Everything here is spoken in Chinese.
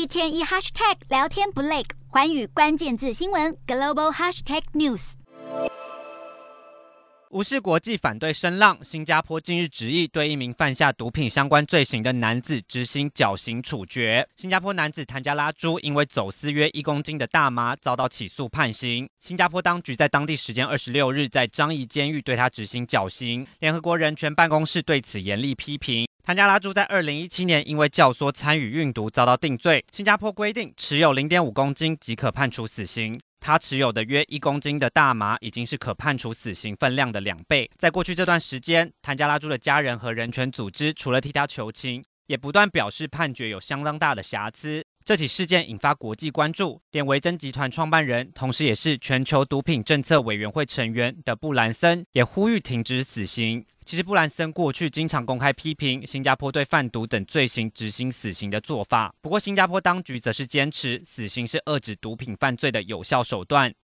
一天一 hashtag 聊天不累，寰宇关键字新闻 global hashtag news。无视国际反对声浪，新加坡近日执意对一名犯下毒品相关罪行的男子执行绞刑处决。新加坡男子谭加拉朱因为走私约一公斤的大麻遭到起诉判刑。新加坡当局在当地时间二十六日在樟宜监狱对他执行绞刑。联合国人权办公室对此严厉批评。谭加拉珠在二零一七年因为教唆参与运毒遭到定罪。新加坡规定持有零点五公斤即可判处死刑。他持有的约一公斤的大麻，已经是可判处死刑分量的两倍。在过去这段时间，谭加拉珠的家人和人权组织除了替他求情，也不断表示判决有相当大的瑕疵。这起事件引发国际关注，连维珍集团创办人，同时也是全球毒品政策委员会成员的布兰森，也呼吁停止死刑。其实，布兰森过去经常公开批评新加坡对贩毒等罪行执行死刑的做法。不过，新加坡当局则是坚持死刑是遏制毒品犯罪的有效手段。